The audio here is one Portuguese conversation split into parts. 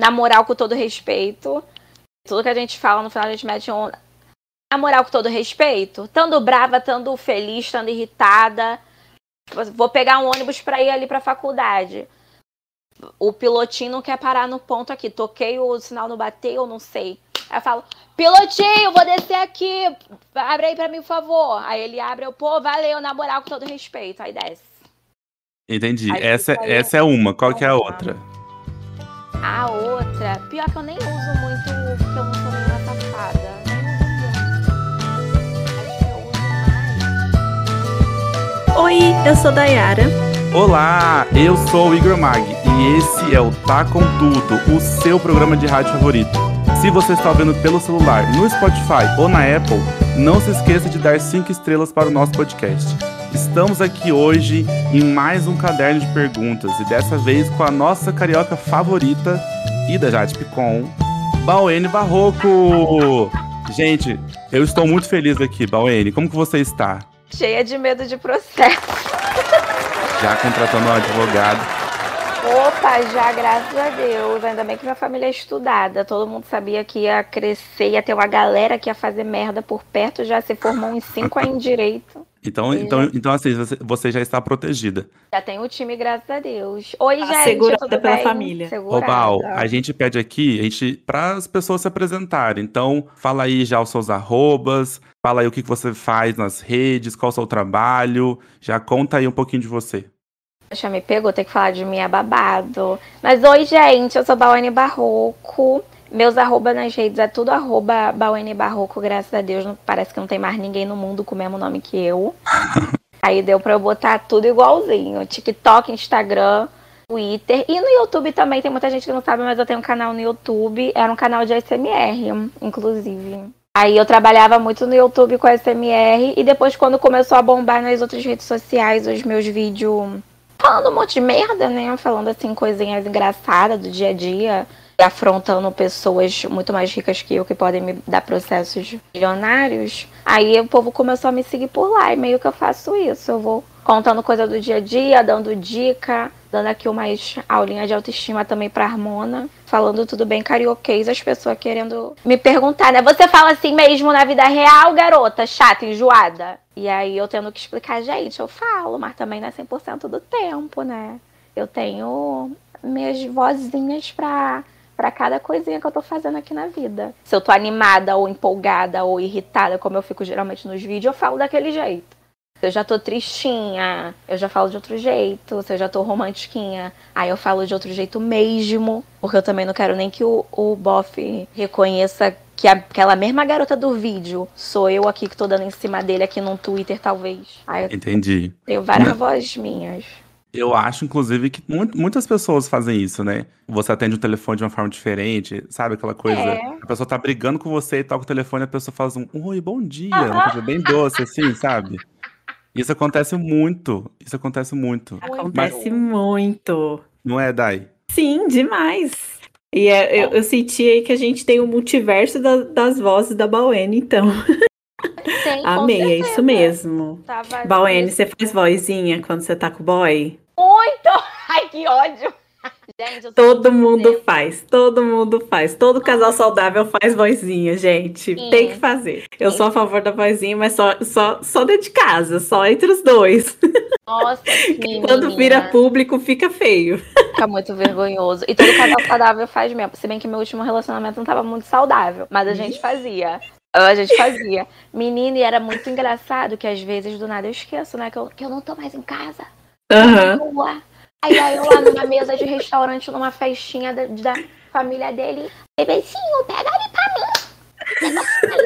na moral, com todo respeito. Tudo que a gente fala no final a gente mete um. Na moral, com todo respeito. Tando brava, tando feliz, tando irritada. Vou pegar um ônibus pra ir ali pra faculdade. O pilotinho não quer parar no ponto aqui. Toquei o sinal não bateu, não sei. Aí eu falo, pilotinho, vou descer aqui. Abre aí pra mim, por favor. Aí ele abre, eu, pô, valeu, na moral, com todo respeito. Aí desce. Entendi. Aí Essa, essa é uma. Qual que é a outra? A outra, pior que eu nem uso muito, porque eu não sou nenhuma safada. Uso muito. Acho que eu uso mais. Oi, eu sou Dayara. Olá, eu sou o Igor Mag e esse é o Tá Com Tudo, o seu programa de rádio favorito. Se você está ouvindo pelo celular, no Spotify ou na Apple, não se esqueça de dar 5 estrelas para o nosso podcast. Estamos aqui hoje em mais um caderno de perguntas e dessa vez com a nossa carioca favorita e da Jade Picon, Bauene Barroco. Gente, eu estou muito feliz aqui, Bauene. Como que você está? Cheia de medo de processo. Já contratando um advogado. Opa, já, graças a Deus. Ainda bem que minha família é estudada. Todo mundo sabia que ia crescer, ia ter uma galera que ia fazer merda por perto. Já se formou em cinco aí em direito. Então, então, então assim, você, já está protegida. Já tem o time, graças a Deus. Oi, Tá gente. segurada pela bem? família. Ô, Segurada. Bal, a gente pede aqui, a gente, para as pessoas se apresentarem. Então, fala aí já os seus arrobas, fala aí o que que você faz nas redes, qual o seu trabalho, já conta aí um pouquinho de você. Poxa, me pegou, tem que falar de mim é babado. Mas oi, gente, eu sou Bauane Barroco. Meus arroba nas redes é tudo arroba Bauane Barroco, graças a Deus. Não, parece que não tem mais ninguém no mundo com o mesmo nome que eu. Aí deu pra eu botar tudo igualzinho. TikTok, Instagram, Twitter. E no YouTube também, tem muita gente que não sabe, mas eu tenho um canal no YouTube. Era um canal de ASMR, inclusive. Aí eu trabalhava muito no YouTube com ASMR. E depois, quando começou a bombar nas outras redes sociais, os meus vídeos falando um monte de merda, né? Falando assim, coisinhas engraçadas do dia a dia. Afrontando pessoas muito mais ricas que eu que podem me dar processos milionários. Aí o povo começou a me seguir por lá. E meio que eu faço isso. Eu vou contando coisa do dia a dia, dando dica, dando aqui umas aulinhas de autoestima também pra Harmona. Falando tudo bem carioquês, as pessoas querendo me perguntar, né? Você fala assim mesmo na vida real, garota? Chata, enjoada? E aí eu tendo que explicar, gente, eu falo, mas também não é 100% do tempo, né? Eu tenho minhas vozinhas pra, pra cada coisinha que eu tô fazendo aqui na vida. Se eu tô animada ou empolgada ou irritada, como eu fico geralmente nos vídeos, eu falo daquele jeito. Se eu já tô tristinha, eu já falo de outro jeito. Se eu já tô romantiquinha, aí eu falo de outro jeito mesmo. Porque eu também não quero nem que o, o bofe reconheça que aquela mesma garota do vídeo sou eu aqui que tô dando em cima dele aqui no Twitter, talvez. Aí eu Entendi. tenho várias vozes minhas. Eu acho, inclusive, que mu- muitas pessoas fazem isso, né? Você atende o telefone de uma forma diferente, sabe? Aquela coisa. É. A pessoa tá brigando com você e toca o telefone, a pessoa faz um oi, bom dia, uma coisa bem doce, assim, sabe? Isso acontece muito. Isso acontece muito. Acontece muito. Não é, Dai? Sim, demais. E é- eu, eu senti aí que a gente tem o multiverso da- das vozes da Bauene, então. Tem, Amei, é certeza. isso mesmo. Tava Bauene, você faz vozinha quando você tá com o boy? Muito. Ai, que ódio. Gente, Todo mundo sincera. faz, todo mundo faz. Todo casal saudável faz vozinha, gente. Sim. Tem que fazer. Eu sou a favor da vozinha, mas só, só, só dentro de casa, só entre os dois. Nossa, que Quando vira público, fica feio. Fica muito vergonhoso. E todo casal saudável faz mesmo. Se bem que meu último relacionamento não tava muito saudável. Mas a gente fazia. A gente fazia. Menina, e era muito engraçado que às vezes do nada eu esqueço, né? Que eu, que eu não tô mais em casa. Rua. Aí, aí eu lá numa mesa de restaurante, numa festinha da, da família dele. Bebezinho, pega ali pra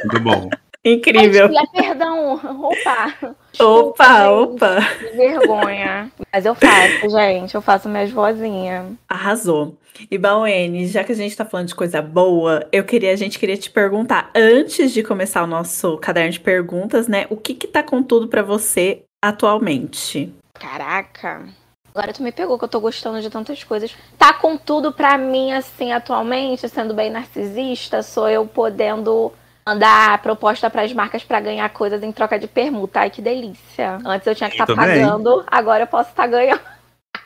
Muito bom. Incrível. mim. Perdão. Opa. Opa, opa. Que vergonha. Mas eu faço, gente. Eu faço minhas vozinhas. Arrasou. E Bauene, já que a gente tá falando de coisa boa, eu queria, a gente queria te perguntar, antes de começar o nosso caderno de perguntas, né? O que que tá com tudo pra você atualmente? Caraca. Agora tu me pegou que eu tô gostando de tantas coisas. Tá com tudo pra mim, assim, atualmente, sendo bem narcisista, sou eu podendo mandar proposta pras marcas pra ganhar coisas em troca de permuta. Ai, que delícia. Antes eu tinha que estar também. pagando, agora eu posso estar ganhando.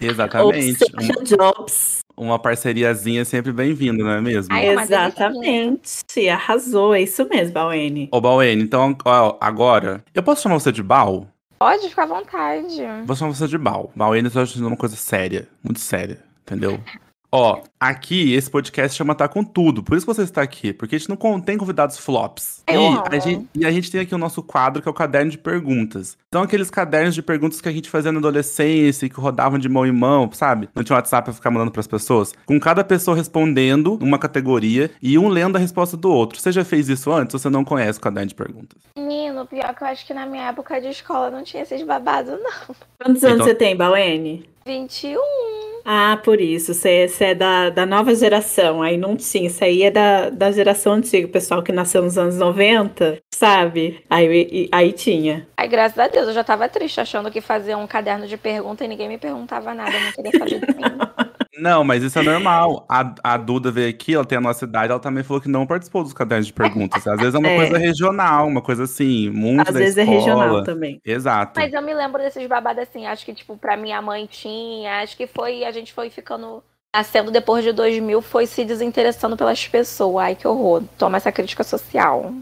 Exatamente. Jobs. uma parceriazinha sempre bem-vinda, não é mesmo? Ai, é Exatamente. Arrasou, é isso mesmo, Bauene. Ô, Bauene, então ó, agora, eu posso chamar você de Bal? Pode ficar à vontade. Vou chamar você de Bal. Bauene tá fazendo uma coisa séria, muito séria, entendeu? Ó, aqui esse podcast chama Tá Com Tudo, por isso que você está aqui, porque a gente não contém convidados flops. E, a gente, e a gente tem aqui o nosso quadro, que é o caderno de perguntas. Então, aqueles cadernos de perguntas que a gente fazia na adolescência, e que rodavam de mão em mão, sabe? Não tinha WhatsApp pra ficar mandando pras pessoas. Com cada pessoa respondendo uma categoria e um lendo a resposta do outro. Você já fez isso antes ou você não conhece o caderno de perguntas? Menino, pior que eu acho que na minha época de escola não tinha esses babados, não. Quantos anos Então- você tem, Bauene? 21. Ah, por isso. Você, você é da, da nova geração. Aí não tinha. Isso aí é da, da geração antiga. O pessoal que nasceu nos anos 90, sabe? Aí, aí tinha. Ai, graças a Deus, eu já tava triste achando que fazia um caderno de pergunta e ninguém me perguntava nada, eu não queria saber de mim. Não, mas isso é normal. A, a Duda veio aqui, ela tem a nossa idade, ela também falou que não participou dos cadernos de perguntas. Às vezes é uma É. coisa regional, uma coisa assim, muito Às da vezes é escola. regional também. Exato. Mas eu me lembro desses babados assim, acho que, tipo, pra minha mãe tinha, acho que foi, a gente foi ficando, nascendo depois de 2000, foi se desinteressando pelas pessoas. Ai, que horror. Toma essa crítica social.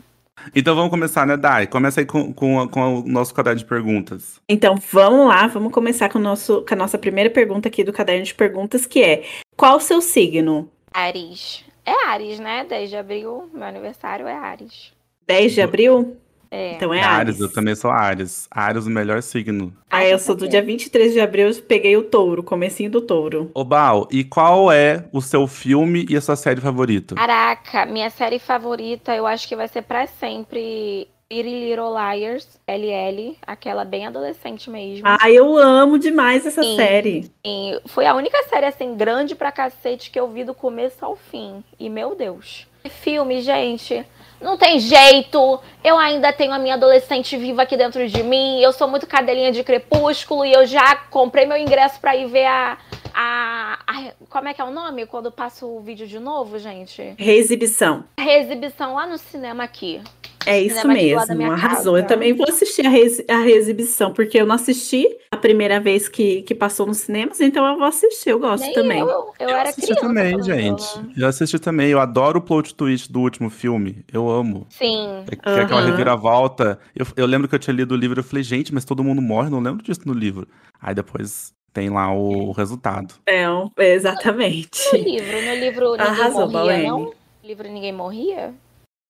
Então vamos começar, né, Dai? Começa aí com, com, com o nosso caderno de perguntas. Então vamos lá, vamos começar com, o nosso, com a nossa primeira pergunta aqui do caderno de perguntas, que é: qual o seu signo? Ares. É Ares, né? 10 de abril, meu aniversário é Ares. 10 de abril? É. Então é Ares, Ares. eu também sou Ares. Ares, o melhor signo. Ah, eu sou do dia 23 de abril, eu peguei o touro, comecinho do touro. Ô, Bal, e qual é o seu filme e a sua série favorita? Caraca, minha série favorita, eu acho que vai ser pra sempre Pretty Little Liars, LL, aquela bem adolescente mesmo. Ah, eu amo demais essa Sim. série. E foi a única série assim grande pra cacete que eu vi do começo ao fim. E meu Deus. Filme, gente. Não tem jeito. Eu ainda tenho a minha adolescente viva aqui dentro de mim. Eu sou muito cadelinha de crepúsculo e eu já comprei meu ingresso pra ir ver a, a, a- Como é que é o nome? Quando passa o vídeo de novo, gente? Reexibição. A reexibição lá no cinema aqui. É isso Cinema mesmo, arrasou. casa. Eu também vou assistir a, reex- a reexibição, porque eu não assisti a primeira vez que, que passou nos cinemas, então eu vou assistir, eu gosto Nem também. Eu, eu, Eu era assisti criança. também, gente. eu- Eu assisti também. Eu adoro o plot twist do último filme. Eu amo. Sim. É, que é aquela reviravolta. Eu, eu lembro que eu tinha lido o livro e eu falei, gente, mas todo mundo morre, não lembro disso no livro. Aí depois tem lá o resultado. É, um- exatamente. No livro, no livro ninguém Arrasou, morria, Bauene. não? No livro ninguém morria?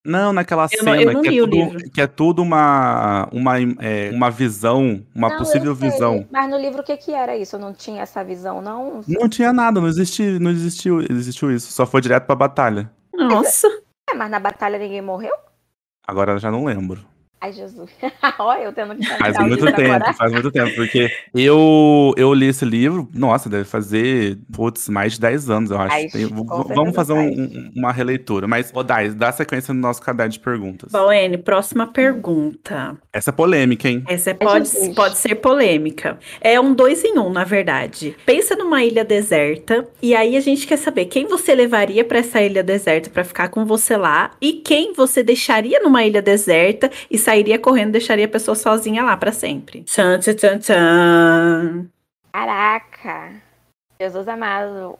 Não, naquela Eu cena não que, é tudo, que é tudo uma, uma, é, uma visão, uma Não, possível visão. Mas no livro o que que era isso? Eu não tinha essa visão, não? Não tinha nada, não existiu, não existiu, existiu isso. Só foi direto pra batalha. Nossa, É, mas na batalha ninguém morreu? Agora eu já não lembro. Ai, Jesus. Olha, eu tendo que Faz muito tempo, agora. faz muito tempo, porque eu, eu li esse livro, nossa, deve fazer, putz, mais de 10 anos, eu acho. Faz, Tem- vamos fazer um- um- uma releitura. Mas, ô Dai, dá sequência no nosso caderno de perguntas. Bauene, próxima pergunta. Essa é polêmica, hein? Essa é- pode, pode ser polêmica. É um dois em um, na verdade. Pensa numa ilha deserta e aí a gente quer saber quem você levaria pra essa ilha deserta pra ficar com você lá e quem você deixaria numa ilha deserta e sairia correndo, deixaria a pessoa sozinha lá pra sempre. Tchan, tchan, tchan, tchan. Caraca. Jesus amado.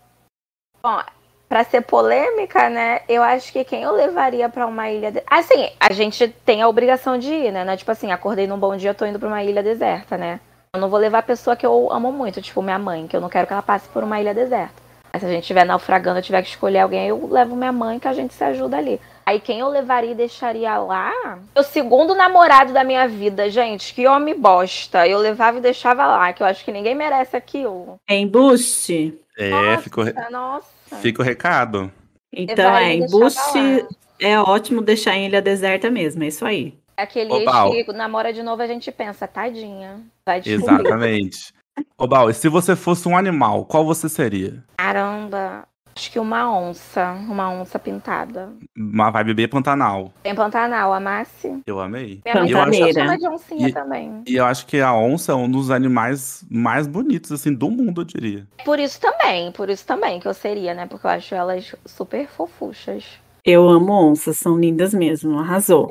Bom, pra ser polêmica, né? Eu acho que quem eu levaria pra uma ilha. De... Assim, a gente tem a obrigação de ir, né? Não é Tipo assim, acordei num bom dia, tô indo pra uma ilha deserta, né? Eu não vou levar a pessoa que eu amo muito, tipo minha mãe, que eu não quero que ela passe por uma ilha deserta. Mas se a gente estiver naufragando, eu tiver que escolher alguém, eu levo minha mãe, que a gente se ajuda ali. Aí quem eu levaria e deixaria lá? O segundo namorado da minha vida, gente. Que homem bosta. Eu levava e deixava lá, que eu acho que ninguém merece aquilo. É embuste? É, Nossa, re- Nossa. fica o recado. Então Levaria é, embuste é ótimo deixar em ilha deserta mesmo, é isso aí. Aquele Ô, ex Bal. que namora de novo, a gente pensa, tadinha. Vai descobrir. Exatamente. Ô, Bal, e se você fosse um animal, qual você seria? Caramba. Acho que uma onça. Uma onça pintada. Uma vibe bem Pantanal. Tem Pantanal, a Massi. Eu amei. Minha mãe Eu acho- também chama de oncinha E- também. E eu acho que a onça é um dos animais mais bonitos, assim, do mundo, eu diria. Por isso também, por isso também que eu seria, né? Porque eu acho elas super fofuchas. Eu amo onças, são lindas mesmo, arrasou.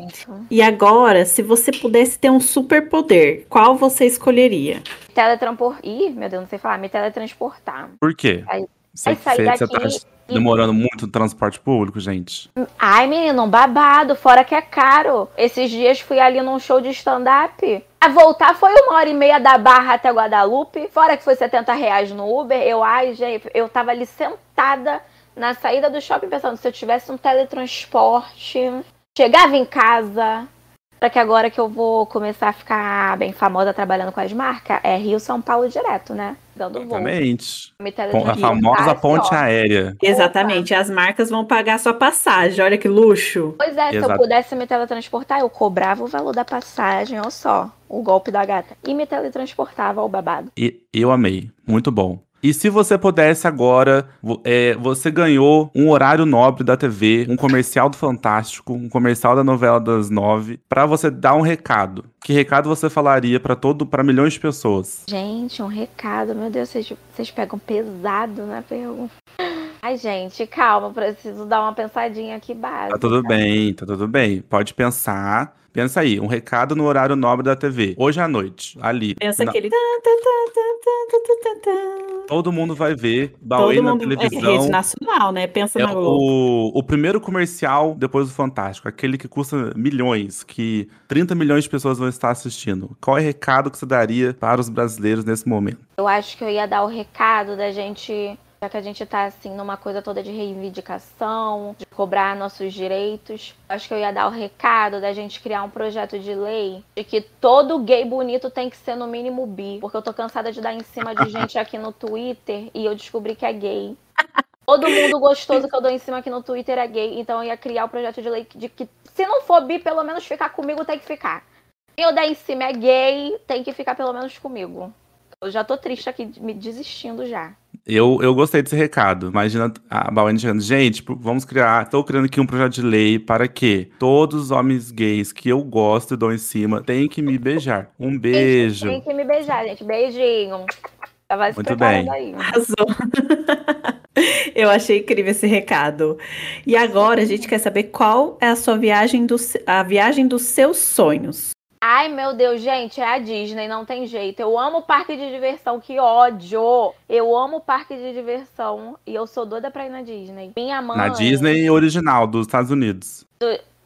E agora, se você pudesse ter um superpoder, qual você escolheria? Teletranspor... Ih, meu Deus, não sei falar. Me teletransportar. Por quê? Você, sair você- você tá e- demorando muito no transporte público, gente? Ai, menino, um babado, fora que é caro. Esses dias fui ali num show de stand-up. A voltar foi uma hora e meia da Barra até Guadalupe. Fora que foi 70 reais no Uber. Eu, ai, gente, eu tava ali sentada na saída do shopping pensando, se eu tivesse um teletransporte, chegava em casa. Pra que agora que eu vou começar a ficar bem famosa trabalhando com as marcas, é Rio São Paulo direto, né? Dando voo. Exatamente. A famosa ponte ó. aérea. Exatamente, as marcas vão pagar sua passagem. Olha que luxo. Pois é, se Exato. eu pudesse me teletransportar, eu cobrava o valor da passagem, ou só, o golpe da gata. E me teletransportava ao babado. E eu amei. Muito bom. E se você pudesse agora, é, você ganhou um horário nobre da TV, um comercial do Fantástico, um comercial da novela das nove, pra você dar um recado. Que recado você falaria pra todo, para milhões de pessoas? Gente, um recado. Meu Deus, vocês, vocês pegam pesado na pergunta. Ai, gente, calma, preciso dar uma pensadinha aqui básica. Tá tudo bem, tá tudo bem. Pode pensar. Pensa aí, um recado no horário nobre da TV. Hoje à noite, ali. Pensa na- aquele. Todo mundo vai ver Bauê na mundo. É televisão. rede nacional, né? Pensa É na Globo. o, o primeiro comercial depois do Fantástico, aquele que custa milhões, que 30 milhões de pessoas vão estar assistindo. Qual é o recado que você daria para os brasileiros nesse momento? Eu acho que eu ia dar o recado da gente, já que a gente tá assim numa coisa toda de reivindicação, de cobrar nossos direitos. Acho que eu ia dar o recado da gente criar um projeto de lei de que todo gay bonito tem que ser no mínimo bi, porque eu tô cansada de dar em cima de gente aqui no Twitter e eu descobri que é gay. Todo mundo gostoso que eu dou em cima aqui no Twitter é gay, então eu ia criar o projeto de lei de que se não for bi, pelo menos ficar comigo tem que ficar. Se eu der em cima é gay, tem que ficar pelo menos comigo. Eu já tô triste aqui, me desistindo já. Eu, eu gostei desse recado. Imagina a Bauane chegando. Gente, vamos criar. Estou criando aqui um projeto de lei para que todos os homens gays que eu gosto e dou em cima têm que me beijar. Um beijo. Tem que me beijar, gente. Beijinho. Já vai se Muito bem. aí. Arrasou. Eu achei incrível esse recado. E agora a gente quer saber qual é a sua viagem do, a viagem dos seus sonhos. Ai, meu Deus, gente, é a Disney, não tem jeito. Eu amo parque de diversão, que ódio. Eu amo parque de diversão e eu sou doida pra ir na Disney. Minha mãe Na Disney original dos Estados Unidos.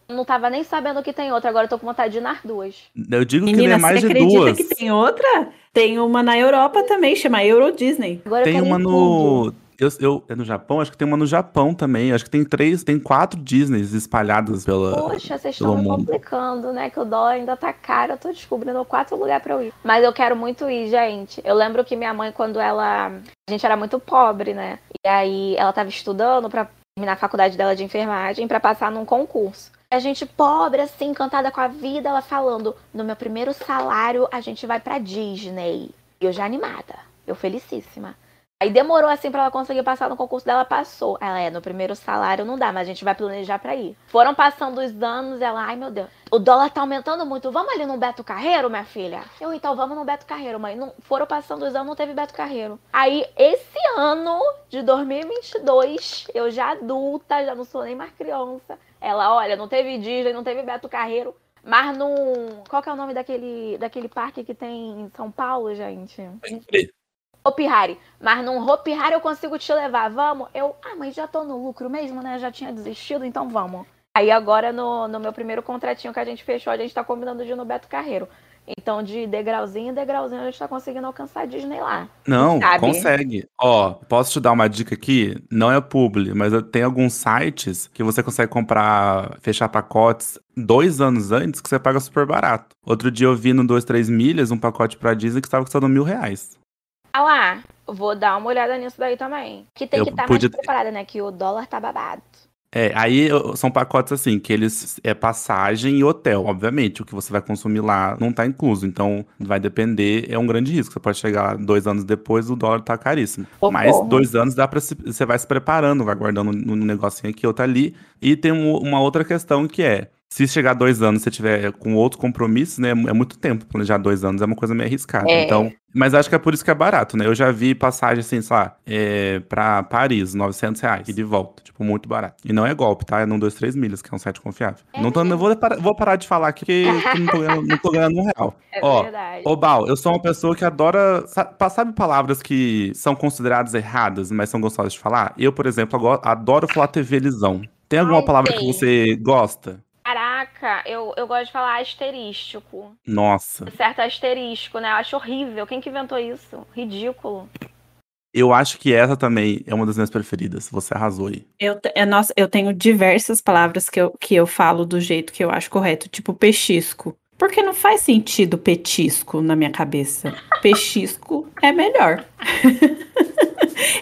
não tava nem sabendo que tem outra, agora eu tô com vontade de ir nas duas. Eu digo que Menina, tem mais você de acredita duas. que tem outra? Tem uma na Europa também, chama Euro Disney. Agora eu Tem uma em tudo. Eu, eu- é no Japão? Acho que tem uma no Japão também. Acho que tem três, tem quatro Disneys espalhadas pela. Poxa, vocês estão me complicando, né? Que o dólar ainda tá caro. Eu tô descobrindo quatro lugares pra eu ir. Mas eu quero muito ir, gente. Eu lembro que minha mãe, quando ela. A gente era muito pobre, né? E aí ela tava estudando pra terminar a faculdade dela de enfermagem pra passar num concurso. A gente pobre, assim, encantada com a vida, ela falando: no meu primeiro salário a gente vai pra Disney. E eu já animada, eu felicíssima. Aí demorou assim pra ela conseguir passar no concurso dela, passou. Ela é, no primeiro salário não dá, mas a gente vai planejar pra ir. Foram passando os anos, ela, ai meu Deus, o dólar tá aumentando muito, vamos ali no Beto Carreiro, minha filha? Eu, então vamos no Beto Carreiro, mãe. Não, foram passando os anos, não teve Beto Carreiro. Aí, esse ano de 2022, eu já adulta, já não sou nem mais criança. Ela, olha, não teve Disney, não teve Beto Carreiro. Mas num. Qual que é o nome daquele, daquele parque que tem em São Paulo, gente? Hopi Hari. Mas num Hopi Hari eu consigo te levar, vamos? Eu, ah, mas já tô no lucro mesmo, né? Já tinha desistido, então vamos. Aí agora no, no meu primeiro contratinho que a gente fechou, a gente tá combinando de ir no Beto Carreiro. Então de degrauzinho em degrauzinho a gente tá conseguindo alcançar a Disney lá. Não, Sabe? consegue. Ó, posso te dar uma dica aqui? Não é publi, mas tenho alguns sites que você consegue comprar, fechar pacotes dois anos antes que você paga super barato. Outro dia eu vi no 2, 3 milhas um pacote pra Disney que estava custando mil reais. Ah lá, vou dar uma olhada nisso daí também. Que tem Eu que estar podia mais preparada, né? Que o dólar tá babado. É, aí são pacotes assim, que eles é passagem e hotel. Obviamente, o que você vai consumir lá não tá incluso. Então, vai depender, é um grande risco. Você pode chegar dois anos depois, o dólar tá caríssimo. Socorro. Mas dois anos dá pra se- você vai se preparando, vai guardando um negocinho aqui, outro ali. E tem um- uma outra questão que é. Se chegar dois anos, você tiver com outros compromissos, né? É muito tempo planejar dois anos, é uma coisa meio arriscada. É. Então, mas acho que é por isso que é barato, né? Eu já vi passagem assim, sei lá, é, pra Paris, 900 reais, e de volta. Tipo, muito barato. E não é golpe, tá? É num 23 milhas, que é um site confiável. É não tô, eu vou, parar, vou parar de falar aqui, porque eu não tô ganhando, não tô ganhando um real. É Ó, verdade. Ô, Bal, eu sou uma pessoa que adora. sa- Sabe palavras que são consideradas erradas, mas são gostosas de falar? Eu, por exemplo, adoro falar TV lisão. Tem alguma Ai, palavra que tem. você gosta? Caraca, eu, eu gosto de falar asterístico. Nossa. Certo asterisco, né? Eu acho horrível. Quem que inventou isso? Ridículo. Eu acho que essa também é uma das minhas preferidas. Você arrasou aí. Eu, é, nossa, eu tenho diversas palavras que eu, que eu falo do jeito que eu acho correto, tipo pechisco. Porque não faz sentido petisco na minha cabeça. Pechisco é melhor.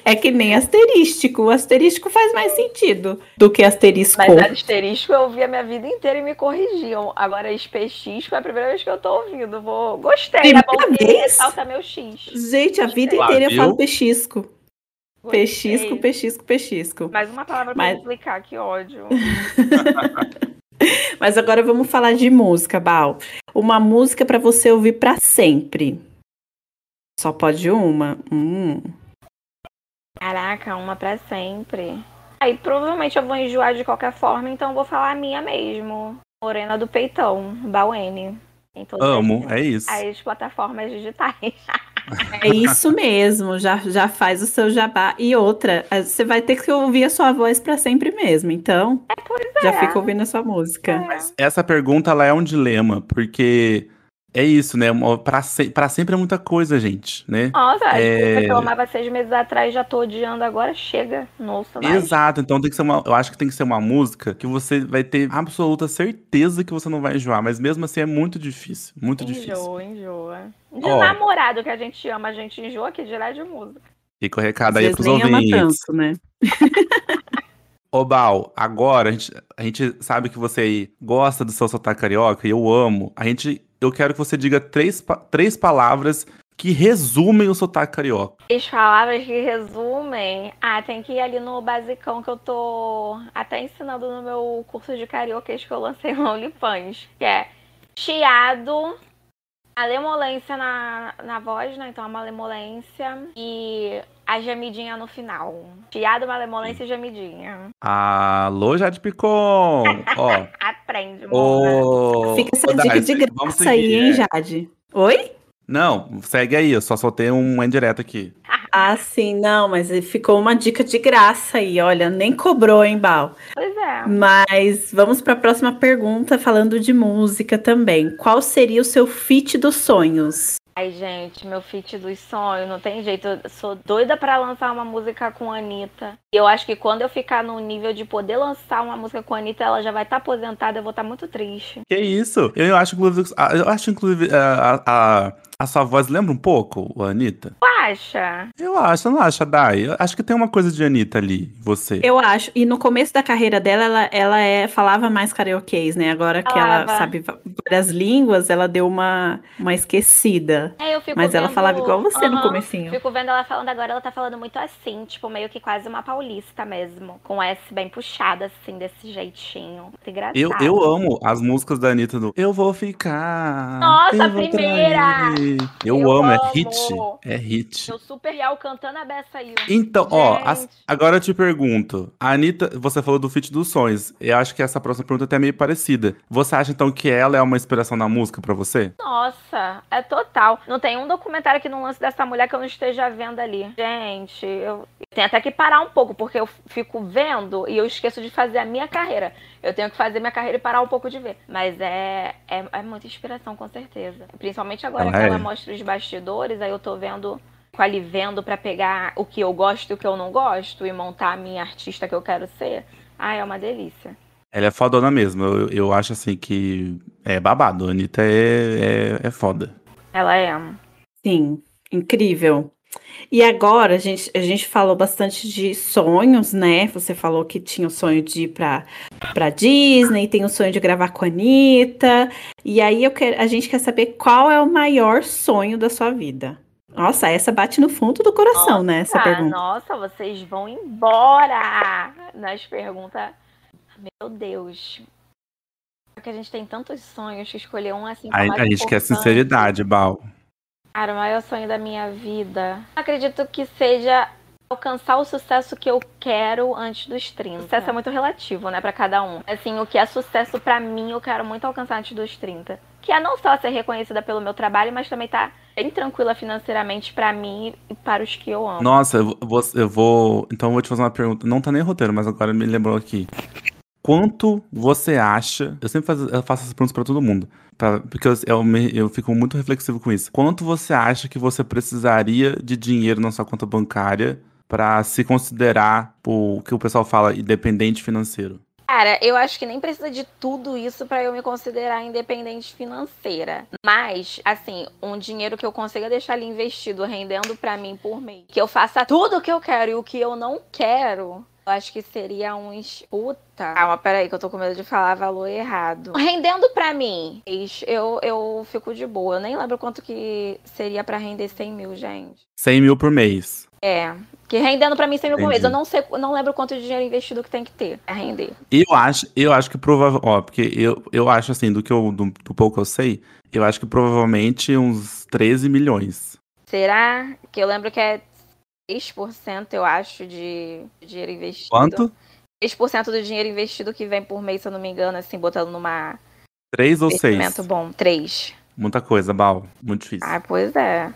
é que nem asterístico. O asterístico faz mais sentido do que asterisco. Mas asterisco eu ouvi a minha vida inteira e me corrigiam. Agora, espechisco é a primeira vez que eu tô ouvindo. Vou... Gostei, é bom Primeira que vez? ressalta meu X. Gente, a vida inteira eu falo pechisco. Gostei. Pechisco, pechisco, pechisco. Mais uma palavra pra Mas- explicar, que ódio. Mas agora vamos falar de música, Bal. Uma música pra você ouvir pra sempre. Só pode uma? Hum. Caraca, uma pra sempre. Aí provavelmente eu vou enjoar de qualquer forma, então eu vou falar a minha mesmo. Morena do Peitão, Bauene. Amo, as, é isso. as plataformas digitais. É isso mesmo, já, já faz o seu jabá. E outra, eh, você vai ter que ouvir a sua voz pra sempre mesmo. Então, já é. fica ouvindo a sua música. Essa pergunta ela é um dilema, porque é isso, né? Pra, se- pra sempre é muita coisa, gente, né? Nossa, a É. que eu amava seis meses atrás, já tô odiando agora, chega. Nossa, vai. Exato, então tem que ser uma. Eu acho que tem que ser uma música que você vai ter absoluta certeza que você não vai enjoar, mas mesmo assim é muito difícil. Muito difícil. Enjoa, enjoa. De Ó. namorado que a gente ama, a gente enjoa que dirá de música. Fica o recado aí pros nem ama ouvintes. tanto, né? Ô, Bal, agora a gente, a gente sabe que você aí gosta do seu sotaque carioca e eu amo. A gente, eu quero que você diga três, três palavras que resumem o sotaque carioca. As palavras que resumem. Ah, tem que ir ali no basicão que eu tô até ensinando no meu curso de carioquês que eu lancei no OnlyFans. Que é chiado, malemolência na, na voz, né? Então a malemolência e a gemidinha no final. Chiado, malemolência e gemidinha. Alô, Jade Picon! Ó, Aprende, ô. Fica essa dica de graça aí, seguir, hein, é. Jade? Oi? Não, segue aí, eu só soltei um indireto aqui. Ah, sim, não, mas ficou uma dica de graça aí, olha, nem cobrou, hein, Bal? Pois é. Mas vamos para a próxima pergunta, falando de música também. Qual seria o seu feat dos sonhos? Ai, gente, meu feat dos sonhos, não tem jeito. Eu sou doida pra lançar uma música com a Anitta. E eu acho que quando eu ficar no nível de poder lançar uma música com a Anitta, ela já vai estar aposentada, eu vou estar muito triste. Que isso? Eu acho, inclusive, eu acho, inclusive, a, a, a sua voz lembra um pouco, a Anitta? Tu acha? Eu acho, eu não acho, Dai? Eu acho que tem uma coisa de Anitta ali, você. Eu acho. E no começo da carreira dela, ela, ela é, falava mais karaokês, né? Agora que ela Falava. sabe va- várias línguas, ela deu uma, uma esquecida. É, eu fico Mas ela vendo- falava igual você no Aham. comecinho. Fico vendo ela falando agora, ela tá falando muito assim, tipo, meio que quase uma paulista mesmo. Com S bem puxada, assim, desse jeitinho. Muito engraçado. Eu, eu amo as músicas da Anitta do Eu Vou Ficar. Nossa, eu a primeira! trair. Eu, Eu amo, é hit. É hit. Eu super Yal cantando a beça aí. Então, ó, as- Gente. agora eu te pergunto. A Anitta, você falou do feat dos sonhos. Eu acho que essa próxima pergunta até é meio parecida. Você acha então que ela é uma inspiração na música pra você? Nossa, é total. Não tem um documentário que não lance dessa mulher que eu não esteja vendo ali. Gente, eu tenho até que parar um pouco, porque eu fico vendo e eu esqueço de fazer a minha carreira. Eu tenho que fazer minha carreira e parar um pouco de ver. Mas é, é, é muita inspiração, com certeza. Principalmente agora Ela que ela é. mostra os bastidores, aí eu tô vendo. ali vendo pra pegar o que eu gosto e o que eu não gosto e montar a minha artista que eu quero ser. Ah, é uma delícia. Ela é fodona mesmo. Eu, eu acho assim que é babado. A Anitta é, é, é foda. Ela é. Sim, incrível. E agora, a gente, a gente falou bastante de sonhos, né? Você falou que tinha o sonho de ir pra, pra Disney, tem o sonho de gravar com a Anitta. E aí eu quero, a gente quer saber qual é o maior sonho da sua vida. Nossa, essa bate no fundo do coração, né? Essa pergunta. nossa, vocês vão embora nas perguntas. Meu Deus. Porque a gente tem tantos sonhos que escolher um assim. A, a gente quer sinceridade, Bal. Cara, o maior sonho da minha vida. Acredito que seja alcançar o sucesso que eu quero antes dos 30. Sucesso é muito relativo, né, para cada um. Assim, o que é sucesso para mim, eu quero muito alcançar antes dos 30. Que é não só ser reconhecida pelo meu trabalho, mas também tá bem tranquila financeiramente para mim e para os que eu amo. Nossa, eu vou, eu vou, então eu vou te fazer uma pergunta, não tá nem roteiro, mas agora me lembrou aqui. Quanto você acha? Eu sempre faço, eu faço essas perguntas para todo mundo, pra, porque eu, eu, me, eu fico muito reflexivo com isso. Quanto você acha que você precisaria de dinheiro na sua conta bancária para se considerar o que o pessoal fala independente financeiro? Cara, eu acho que nem precisa de tudo isso para eu me considerar independente financeira. Mas, assim, um dinheiro que eu consiga deixar ali investido, rendendo para mim por mês, que eu faça tudo o que eu quero e o que eu não quero, acho que seria uns. Puta. Calma, peraí, que eu tô com medo de falar valor errado. Rendendo pra mim, eu, eu fico de boa. Eu nem lembro quanto que seria para render 100 mil, gente. 100 mil por mês. É. Que rendendo para mim 100 mil por mês. Eu não sei, não lembro quanto de dinheiro investido que tem que ter a render. Eu acho, eu acho que provavelmente. Ó, porque eu, eu acho assim, do que eu, do, do pouco que eu sei, eu acho que provavelmente uns 13 milhões. Será? Que eu lembro que é 6%, eu acho, de dinheiro investido. Quanto? 6% do dinheiro investido que vem por mês, se eu não me engano, assim, botando numa. 3 ou 6? bom, 3. Muita coisa, Bal. Muito difícil. Ah, pois é.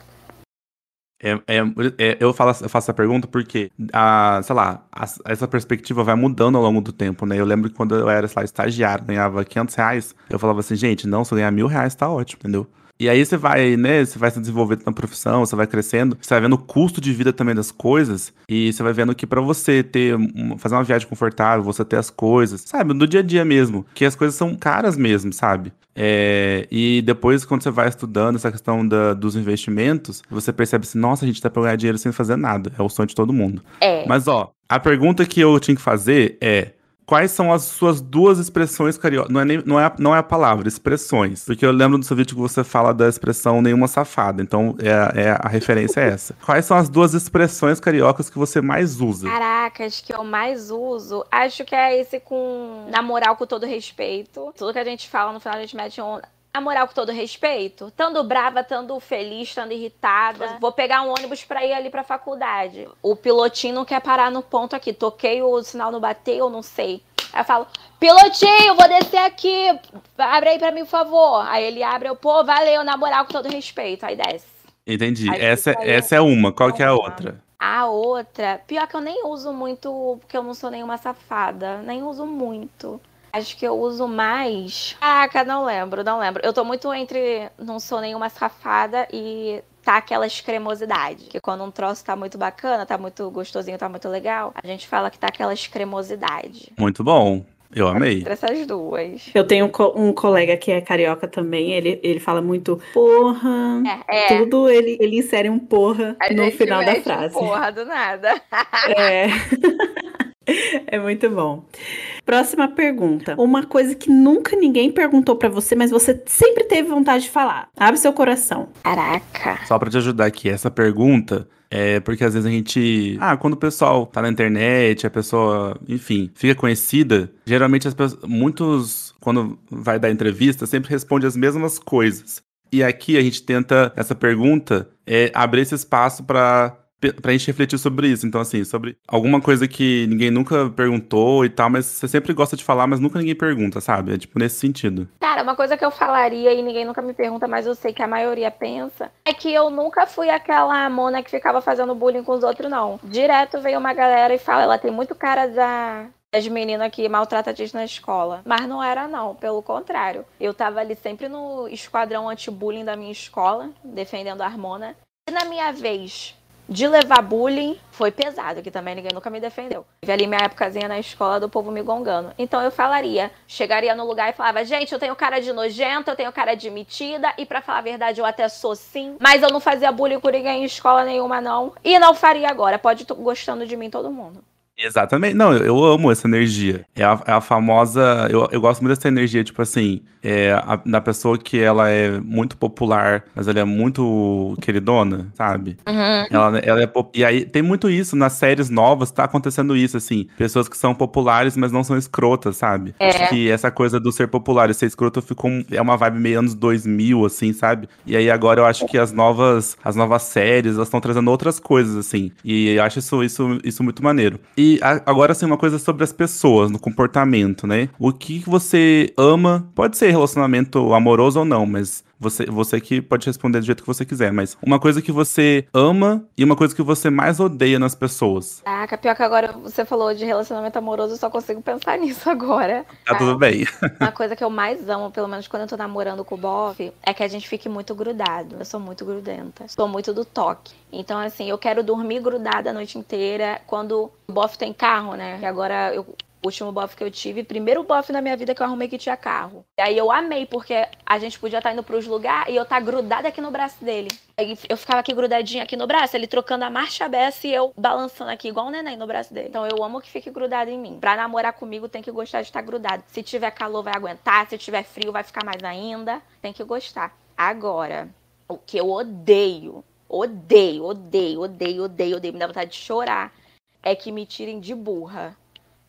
É, é, é, eu, falo, eu faço essa pergunta porque, a, sei lá, a, essa perspectiva vai mudando ao longo do tempo, né? Eu lembro que quando eu era, sei lá, estagiário, ganhava 500 reais, eu falava assim, gente, não, se eu ganhar mil reais tá ótimo, entendeu? E aí você vai, né, você vai se desenvolvendo na profissão, você vai crescendo, você vai vendo o custo de vida também das coisas, e você vai vendo que para você ter, fazer uma viagem confortável, você ter as coisas, sabe, no dia a dia mesmo, que as coisas são caras mesmo, sabe? É, e depois, quando você vai estudando essa questão da, dos investimentos, você percebe assim, nossa, a gente dá pra ganhar dinheiro sem fazer nada. É o sonho de todo mundo. É. Mas, ó, a pergunta que eu tinha que fazer é: quais são as suas duas expressões cariocas? Não é, nem, não, é não é a palavra, expressões. Porque eu lembro do seu vídeo que você fala da expressão nenhuma safada. Então, é, é a referência é essa. Quais são as duas expressões cariocas que você mais usa? Caracas, que eu mais uso, acho que é esse com na moral com todo respeito. Tudo que a gente fala no final a gente mete um a moral com todo respeito, tando brava, tando feliz, tando irritada. Vou pegar um ônibus para ir ali pra faculdade. O pilotinho não quer parar no ponto aqui. Toquei o sinal não bateu, não sei. Aí eu falo, pilotinho, vou descer aqui. Abre aí pra mim, por favor. Aí ele abre, eu, pô, valeu, na moral, com todo respeito. Aí desce. Entendi. Aí essa, essa é uma. Qual que é a outra? A outra, pior que eu nem uso muito, porque eu não sou nenhuma safada. Nem uso muito. Acho que eu uso mais. Caraca, não lembro, não lembro. Eu tô muito entre não sou nenhuma safada e tá aquela cremosidade. Que quando um troço tá muito bacana, tá muito gostosinho, tá muito legal, a gente fala que tá aquela cremosidade. Muito bom. Eu amei. Entre essas duas. Eu tenho um, co um, colega que é carioca também, ele, ele fala muito porra. É, é. Tudo ele, ele insere um porra a no final da frase. Porra do nada. é. É muito bom. Próxima pergunta. Uma coisa que nunca ninguém perguntou para você, mas você sempre teve vontade de falar. Abre seu coração. Caraca. Só para te ajudar aqui, essa pergunta é porque às vezes a gente. Ah, quando o pessoal tá na internet, a pessoa, enfim, fica conhecida, geralmente as pessoas. Muitos, quando vai dar entrevista, sempre responde as mesmas coisas. E aqui a gente tenta, essa pergunta, é abrir esse espaço para pra gente refletir sobre isso. Então, assim, sobre alguma coisa que ninguém nunca perguntou e tal, mas você sempre gosta de falar, mas nunca ninguém pergunta, sabe? É tipo nesse sentido. Cara, uma coisa que eu falaria e ninguém nunca me pergunta, mas eu sei que a maioria pensa, é que eu nunca fui aquela mona que ficava fazendo bullying com os outros, não. Direto veio uma galera e fala, ela tem muito cara da as meninas que maltrata gente na escola. Mas não era, não. Pelo contrário. Eu tava ali sempre no esquadrão anti-bullying da minha escola, defendendo a Harmona. E na minha vez de levar bullying foi pesado, que também ninguém nunca me defendeu. Tive ali minha épocazinha na escola do povo me gongando. Então eu falaria, chegaria no lugar e falava, gente, eu tenho cara de nojenta, eu tenho cara de metida, e para falar a verdade, eu até sou sim, mas eu não fazia bullying com ninguém em escola nenhuma, não. E não faria agora, pode gostando de mim todo mundo. Exatamente. Não, eu, amo essa energia. É a, é a famosa. Eu, eu gosto muito dessa energia, tipo assim, é, a, da pessoa que ela é muito popular, mas ela é muito queridona, sabe? Uhum. Ela, ela é pop- E aí tem muito isso nas séries novas, tá acontecendo isso, assim. Pessoas que são populares, mas não são escrotas, sabe? É. Acho que essa coisa do ser popular e ser escroto ficou. É uma vibe meio anos 2000, assim, sabe? E aí agora eu acho que as novas, as novas séries, elas estão trazendo outras coisas, assim. E eu acho isso, isso, isso muito maneiro. E a- agora, assim, uma coisa sobre as pessoas, no comportamento, né? O que que você ama, pode ser relacionamento amoroso ou não, mas você, você que pode responder do jeito que você quiser, mas uma coisa que você ama e uma coisa que você mais odeia nas pessoas. Caraca, pior que agora você falou de relacionamento amoroso, eu só consigo pensar nisso agora. Tá tudo bem. Uma coisa que eu mais amo, pelo menos quando eu tô namorando com o Boff, é que a gente fique muito grudado. Eu sou muito grudenta. Sou muito do toque. Então, assim, eu quero dormir grudada a noite inteira. Quando o Boff tem carro, né? E agora eu. O último bofe que eu tive, primeiro bofe na minha vida que eu arrumei que tinha carro. E aí eu amei, porque a gente podia estar indo pros lugares e eu tá grudada aqui no braço dele. Eu ficava aqui grudadinha aqui no braço, ele trocando a marcha aberta e eu balançando aqui igual um neném no braço dele. Então eu amo que fique grudado em mim. Pra namorar comigo tem que gostar de estar grudado. Se tiver calor vai aguentar, se tiver frio vai ficar mais ainda. Tem que gostar. Agora, o que eu odeio, odeio, odeio, odeio, odeio, odeio, me dá vontade de chorar, é que me tirem de burra.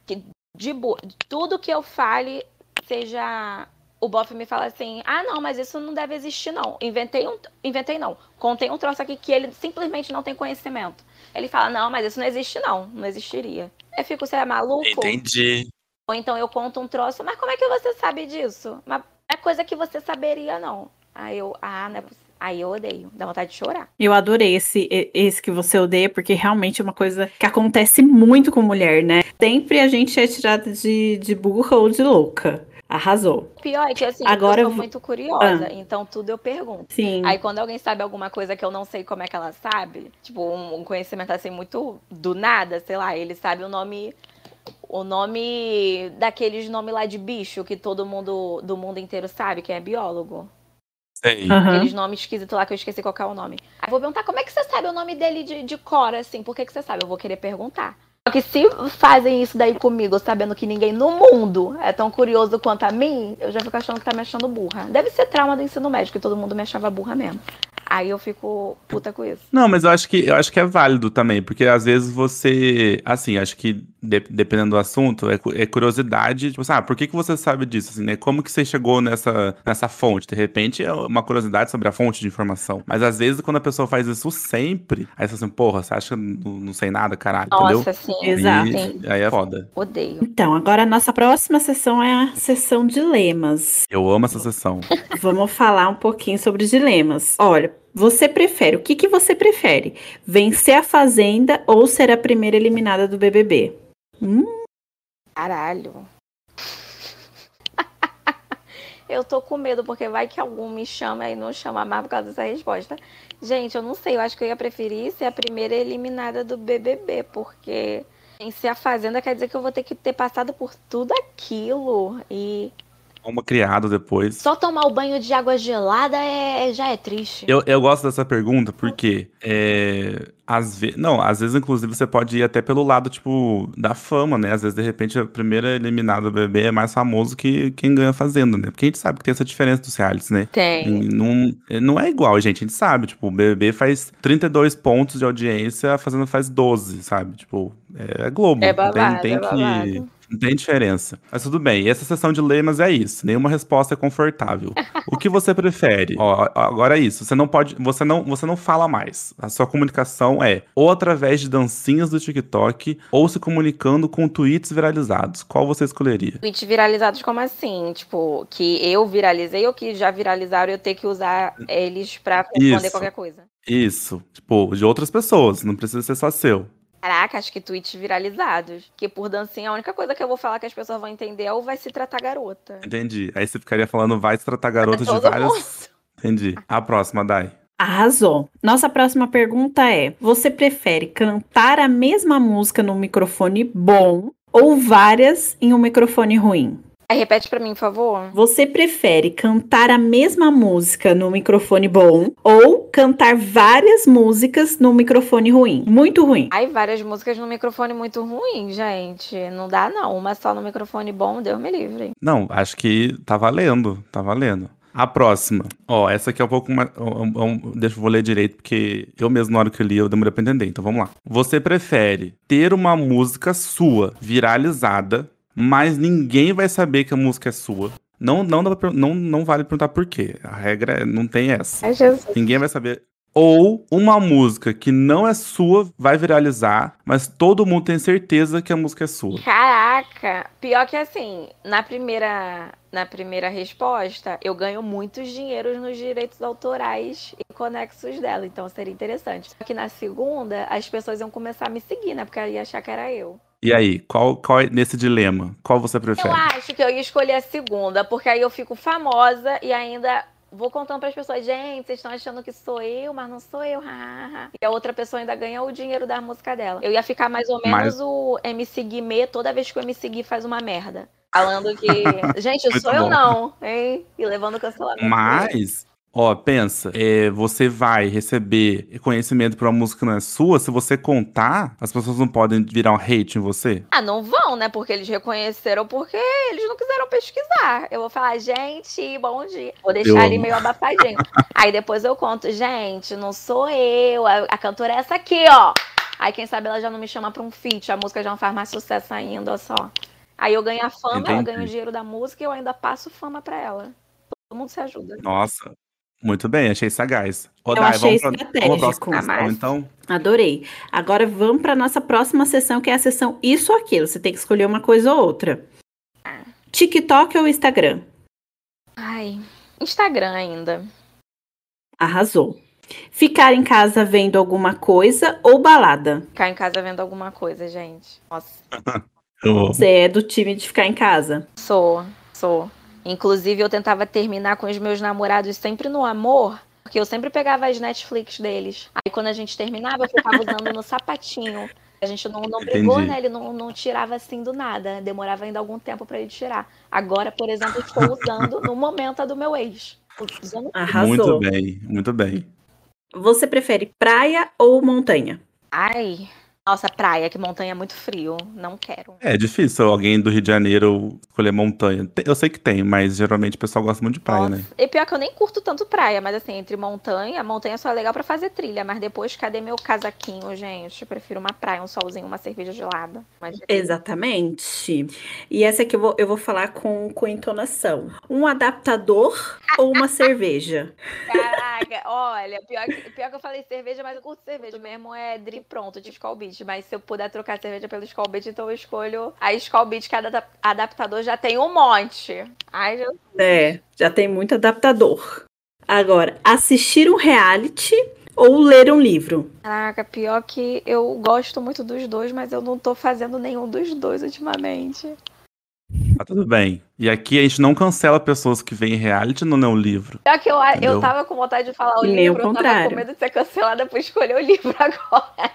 Que de burra. Tudo que eu fale seja o bofe me fala assim: ah, não, mas isso não deve existir, não. Inventei um. Inventei, não. Contei um troço aqui que ele simplesmente não tem conhecimento. Ele fala: não, mas isso não existe, não. Não existiria. Eu fico, você é maluco? Entendi. Ou então eu conto um troço, mas como é que você sabe disso? Mas é coisa que você saberia, não. Aí eu, ah, não é possível. Aí eu odeio, dá vontade de chorar. Eu adorei esse, esse que você odeia, porque realmente é uma coisa que acontece muito com mulher, né? Sempre a gente é tirada de, de burra ou de louca. Arrasou. Pior é que assim, Agora eu eu sou vou- muito curiosa, Ah. então tudo eu pergunto. Sim. Aí quando alguém sabe alguma coisa que eu não sei como é que ela sabe, tipo, um, um conhecimento assim muito do nada, sei lá, ele sabe o nome o nome daqueles nomes lá de bicho que todo mundo do mundo inteiro sabe, quem é biólogo. Sei. Aham. Aqueles nomes esquisitos lá que eu esqueci qual é o nome. Aí eu vou perguntar, como é que você sabe o nome dele de, de cor, assim? Por que, que você sabe? Eu vou querer perguntar. Só que se fazem isso daí comigo, sabendo que ninguém no mundo é tão curioso quanto a mim, eu já fico achando que tá me achando burra. Deve ser trauma do ensino médio, que todo mundo me achava burra mesmo. Aí eu fico puta com isso. Não, mas eu acho que eu acho que é válido também, porque às vezes você, assim, acho que de- dependendo do assunto, é, é curiosidade, tipo assim, ah, por que que você sabe disso, assim, né? Como que você chegou nessa, nessa fonte? De repente é uma curiosidade sobre a fonte de informação. Mas às vezes quando a pessoa faz isso sempre, aí você assim, porra, você acha que eu não, não sei nada, caralho, entendeu? Nossa, sim. Exato. Aí é foda. odeio. Então, agora a nossa próxima sessão é a sessão dilemas. Eu amo essa sessão. Vamos falar um pouquinho sobre dilemas. Olha, você prefere, o que, que você prefere? Vencer a Fazenda ou ser a primeira eliminada do BBB? Hum, Caralho. eu tô com medo, porque vai que algum me chama e não chama mais por causa dessa resposta. Gente, eu não sei, eu acho que eu ia preferir ser a primeira eliminada do BBB, porque em ser a Fazenda quer dizer que eu vou ter que ter passado por tudo aquilo. E Uma criada depois. só tomar o banho de água gelada é, já é triste. Eu, eu gosto dessa pergunta porque é, às vezes, não, às vezes inclusive você pode ir até pelo lado tipo da fama, né? Às vezes de repente a primeira eliminada do bebê é mais famoso que quem ganha fazenda, né? Porque a gente sabe que tem essa diferença dos realities, né? Tem. E Não, não é igual, gente. A gente sabe, tipo, o BBB faz 32 pontos de audiência, a Fazenda faz 12, sabe? Tipo, é, é Globo. É não tem, babado, tem é que. Tem diferença. Mas tudo bem. E essa sessão de lemas é isso. Nenhuma resposta é confortável. o que você prefere? Ó, agora é isso. Você não pode. Você não, você não fala mais. A sua comunicação é ou através de dancinhas do TikTok ou se comunicando com tweets viralizados. Qual você escolheria? Tweets viralizados como assim? Tipo, que eu viralizei ou que já viralizaram e eu ter que usar eles pra responder Isso. qualquer coisa? Isso. Tipo, de outras pessoas. Não precisa ser só seu. Caraca, acho que tweets viralizados. Que por dancinha a única coisa que eu vou falar que as pessoas vão entender é o vai se tratar garota. Entendi. Aí você ficaria falando vai se tratar garotas de Todo várias. mundo. Entendi. A próxima, Dai. arrasou. Nossa próxima pergunta é: você prefere cantar a mesma música num microfone bom ou várias em um microfone ruim? Repete pra mim, por favor. Você prefere cantar a mesma música no microfone bom ou cantar várias músicas no microfone ruim? Muito ruim. Ai, várias músicas no microfone muito ruim, gente. Não dá, não. Uma só no microfone bom, Deus me livre. Não, acho que tá valendo, tá valendo. A próxima. Ó, essa aqui é um pouco mais. um- um- deixa eu vou ler direito, porque eu mesmo, na hora que eu li, eu demorei pra entender. Então vamos lá. Você prefere ter uma música sua viralizada, mas ninguém vai saber que a música é sua. Não, não, dá pra não, não vale perguntar por quê. A regra é, não tem essa. Ai, Jesus. Ninguém vai saber. Ou uma música que não é sua vai viralizar, mas todo mundo tem certeza que a música é sua. Caraca! Pior que assim, na primeira, na primeira resposta, eu ganho muitos dinheiros nos direitos autorais e conexos dela, então seria interessante. Só que na segunda, as pessoas iam começar a me seguir, né? Porque ia achar que era eu. E aí, qual, qual é nesse dilema? Qual você prefere? Eu acho que eu ia escolher a segunda, porque aí eu fico famosa e ainda vou contando para as pessoas, gente, vocês estão achando que sou eu, mas não sou eu. hahaha." e a outra pessoa ainda ganha o dinheiro da música dela. Eu ia ficar mais ou menos Mas- o MC Guimê toda vez que o MC Gui faz uma merda. Falando que, gente, sou eu bom. não, hein? E levando cancelamento. Mas, ó, pensa, é, você vai receber conhecimento pra uma música que não é sua, se você contar, as pessoas não podem virar um hate em você? Ah, não vão, né? Porque eles reconheceram, porque eles não quiseram pesquisar. Eu vou falar, gente, bom dia. Vou deixar Eu ali amo. meio abafadinho. Aí depois eu conto, gente, não sou eu. A, a cantora é essa aqui, ó. Aí quem sabe ela já não me chama pra um feat. A música já não faz mais sucesso ainda, olha só. Aí eu ganho a fama, ela Entendi. ganha o dinheiro da música e eu ainda passo fama pra ela. Todo mundo se ajuda. Nossa, muito bem, achei sagaz. Ô, Eu Dai, achei vamos pra, vamos pra estratégico. Ah, então? Adorei. Agora vamos para nossa próxima sessão, que é a sessão Isso ou Aquilo. Você tem que escolher uma coisa ou outra. TikTok ou Instagram? Ai, Instagram ainda. Arrasou. Ficar em casa vendo alguma coisa ou balada? Ficar em casa vendo alguma coisa, gente. Nossa. Eu- Você é do time de ficar em casa. Sou, sou. Inclusive, eu tentava terminar com os meus namorados sempre no amor, porque eu sempre pegava as Netflix deles. Aí, quando a gente terminava, eu ficava usando no sapatinho. A gente não, não brigou, Entendi. né? Ele não, não tirava assim do nada. Demorava ainda algum tempo pra ele tirar. Agora, por exemplo, eu estou usando no momento a do meu ex. Usando Arrasou. Muito bem, muito bem. Você prefere praia ou montanha? Ai, nossa, praia, que montanha é muito frio. Não quero. É difícil alguém do Rio de Janeiro escolher montanha. Eu sei que tem, mas geralmente o pessoal gosta muito de praia, Nossa. né? E pior que eu nem curto tanto praia, mas assim, entre montanha, montanha só é legal pra fazer trilha, mas depois, cadê meu casaquinho, gente? Eu prefiro uma praia, um solzinho, uma cerveja gelada. Mas... Exatamente. E essa aqui eu vou, eu vou falar com, com entonação. Um adaptador ou uma cerveja? Caraca, olha, pior que, pior que eu falei cerveja, mas eu curto cerveja mesmo, é drip pronto, de Skol Beach. Mas se eu puder trocar cerveja pelo Skol Beach, então eu escolho a Skol Beach, que cada adaptador já tem um monte. Ai, Jesus. É, já tem muito adaptador. Agora, assistir um reality ou ler um livro? Caraca, pior que eu gosto muito dos dois, mas eu não tô fazendo nenhum dos dois ultimamente. Tá tudo bem. E aqui a gente não cancela pessoas que veem reality no não livro. Pior que eu, eu tava com vontade de falar o Nem o livro, eu tava contrário. com medo de ser cancelada por escolher o livro agora.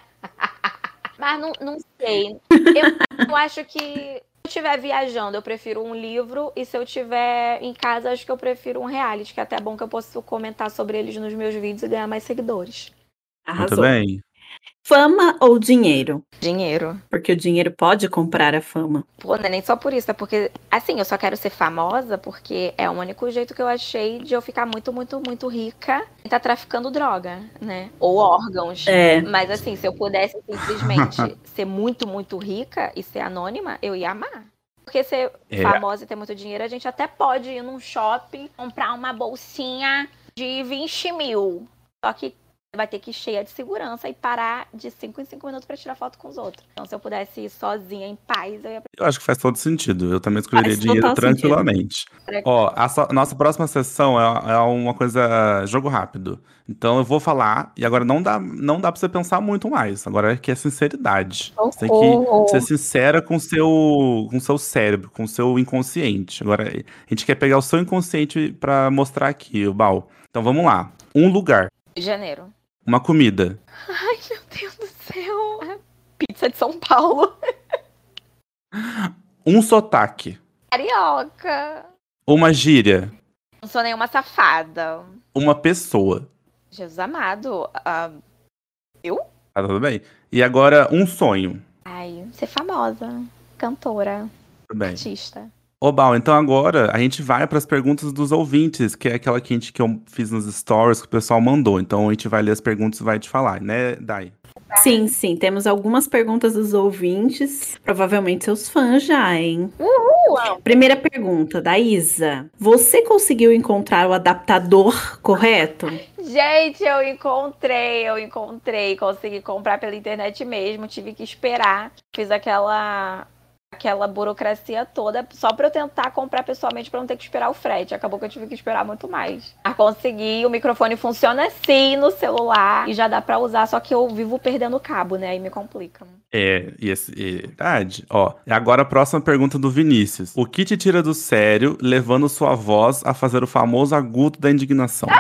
Mas não, não sei. Eu, eu acho que se eu estiver viajando, eu prefiro um livro. E se eu estiver em casa, acho que eu prefiro um reality, que é até bom que eu posso comentar sobre eles nos meus vídeos e ganhar mais seguidores. Muito Arrasou. bem. Fama ou dinheiro? Dinheiro. Porque o dinheiro pode comprar a fama. Pô, não é nem só por isso, é porque, assim, eu só quero ser famosa porque é o único jeito que eu achei de eu ficar muito, muito, muito rica e tá traficando droga, né? Ou órgãos. É. Mas assim, se eu pudesse simplesmente ser muito, muito rica e ser anônima, eu ia amar. Porque ser É. famosa e ter muito dinheiro, a gente até pode ir num shopping, comprar uma bolsinha de 20 mil. Só que vai ter que ir cheia de segurança e parar de 5 em 5 minutos pra tirar foto com os outros. Então, se eu pudesse ir sozinha, em paz, eu ia Eu acho que faz todo sentido. Eu também escolheria Faz dinheiro tranquilamente. sentido. Ó, a so- nossa próxima sessão é, é uma coisa jogo rápido. Então eu vou falar e agora não dá, não dá para você pensar muito mais. Agora é que é sinceridade. Você tem que ser sincera com o seu, com o seu cérebro, com o seu inconsciente. Agora a gente quer pegar o seu inconsciente pra mostrar aqui, o Bal. Então vamos lá. Um lugar, Janeiro. Uma comida, Ai, meu Deus do céu. Pizza de São Paulo. um sotaque, Carioca. Uma gíria. Não sou nenhuma safada. Uma pessoa. Jesus amado. ah, eu? Tá tudo bem. E agora, um sonho. Ai, ser famosa. Cantora. Tudo bem. Artista. Ô, Bal, então agora a gente vai para as perguntas dos ouvintes, que é aquela que, a gente, que eu fiz nos stories que o pessoal mandou. Então a gente vai ler as perguntas e vai te falar, né, Dai? Sim, sim. Temos algumas perguntas dos ouvintes. Provavelmente seus fãs já, hein? Uhul! Primeira pergunta, da Isa. Você conseguiu encontrar o adaptador correto? Gente, eu encontrei, eu encontrei. Consegui comprar pela internet mesmo. Tive que esperar. Fiz aquela aquela burocracia toda só pra eu tentar comprar pessoalmente pra não ter que esperar o frete. Acabou que eu tive que esperar muito mais. Mas consegui, o microfone funciona assim no celular e já dá pra usar, só que eu vivo perdendo o cabo, né? Aí me complica. É, e esse, e- verdade. Ó, e agora a próxima pergunta do Vinícius. O que te tira do sério, levando sua voz a fazer o famoso agudo da indignação?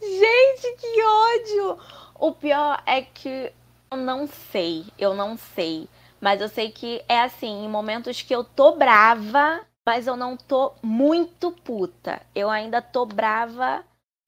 Gente, que ódio! O pior é que eu não sei, eu não sei. Mas eu sei que é assim, em momentos que eu tô brava, mas eu não tô muito puta. Eu ainda tô brava,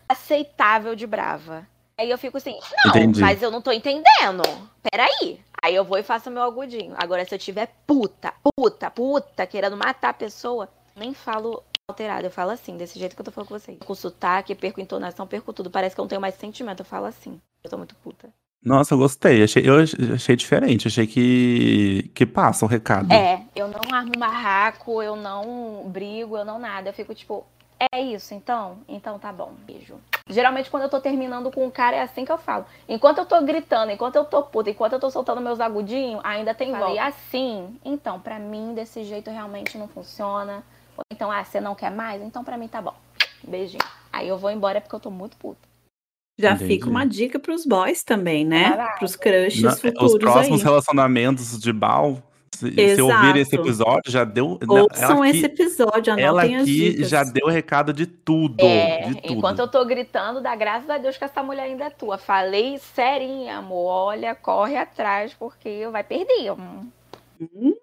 aceitável de brava. Aí eu fico assim, não, Entendi. mas eu não tô entendendo. Peraí. Aí eu vou e faço meu agudinho. Agora, se eu tiver puta, puta, puta, querendo matar a pessoa, nem falo alterado. Eu falo assim, desse jeito que eu tô falando com vocês. Com sotaque, perco entonação, perco tudo. Parece que eu não tenho mais sentimento. Eu falo assim. Eu tô muito puta. Nossa, eu gostei. Achei, eu achei diferente. Achei que, que passa um recado. É, eu não armo barraco, eu não brigo, eu não nada. Eu fico tipo, é isso então? Então tá bom, beijo. Geralmente quando eu tô terminando com o cara é assim que eu falo. Enquanto eu tô gritando, enquanto eu tô puta, enquanto eu tô soltando meus agudinhos, ainda tem volta. E assim, então, pra mim desse jeito realmente não funciona. Ou então, ah, você não quer mais? Então pra mim tá bom. Beijinho. Aí eu vou embora porque eu tô muito puta. Já Entendi. fica uma dica pros boys também, né? Caraca. Pros crushes Na- futuros os próximos aí. relacionamentos de Bal, se, se ouvir esse episódio, já deu. Ouçam ela esse aqui, episódio, ela anotem as aqui dicas. já deu o recado de tudo. É, de tudo. enquanto eu tô gritando, dá graças a Deus que essa mulher ainda é tua. Falei serinha, amor. Olha, corre atrás, porque vai perder. Hum. Hum.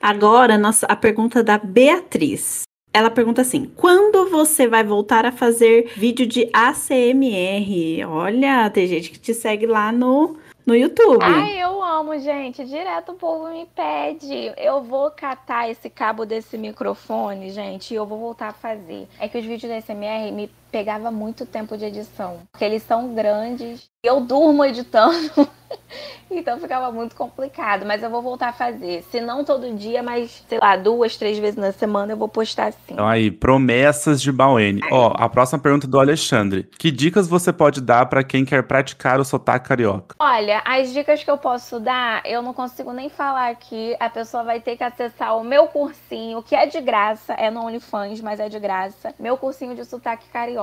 Agora, nossa, a pergunta da Beatriz. Ela pergunta assim: quando você vai voltar a fazer vídeo de ACMR? Olha, tem gente que te segue lá no, no YouTube. Ai, eu amo, gente. Direto o povo me pede. Eu vou catar esse cabo desse microfone, gente, e eu vou voltar a fazer. É que os vídeos da SMR me pegava muito tempo de edição. Porque eles são grandes. Eu durmo editando. então ficava muito complicado. Mas eu vou voltar a fazer. Se não todo dia, mas, sei lá, duas, três vezes na semana eu vou postar sim. Então aí, promessas de Bauene. Ó, a próxima pergunta do Alexandre. Que dicas você pode dar pra quem quer praticar o sotaque carioca? Olha, as dicas que eu posso dar, eu não consigo nem falar aqui. A pessoa vai ter que acessar o meu cursinho, que é de graça, é no OnlyFans, mas é de graça. Meu cursinho de sotaque carioca.